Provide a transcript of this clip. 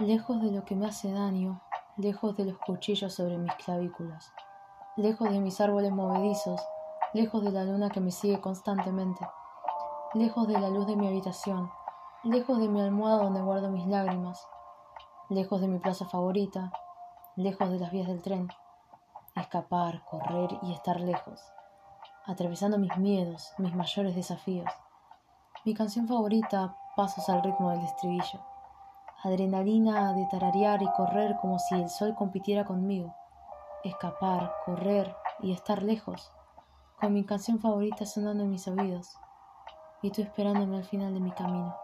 lejos de lo que me hace daño, lejos de los cuchillos sobre mis clavículas, lejos de mis árboles movedizos, lejos de la luna que me sigue constantemente, lejos de la luz de mi habitación, lejos de mi almohada donde guardo mis lágrimas, lejos de mi plaza favorita, lejos de las vías del tren, escapar, correr y estar lejos, atravesando mis miedos, mis mayores desafíos. Mi canción favorita, Pasos al ritmo del estribillo. Adrenalina de tararear y correr como si el sol compitiera conmigo. Escapar, correr y estar lejos, con mi canción favorita sonando en mis oídos y tú esperándome al final de mi camino.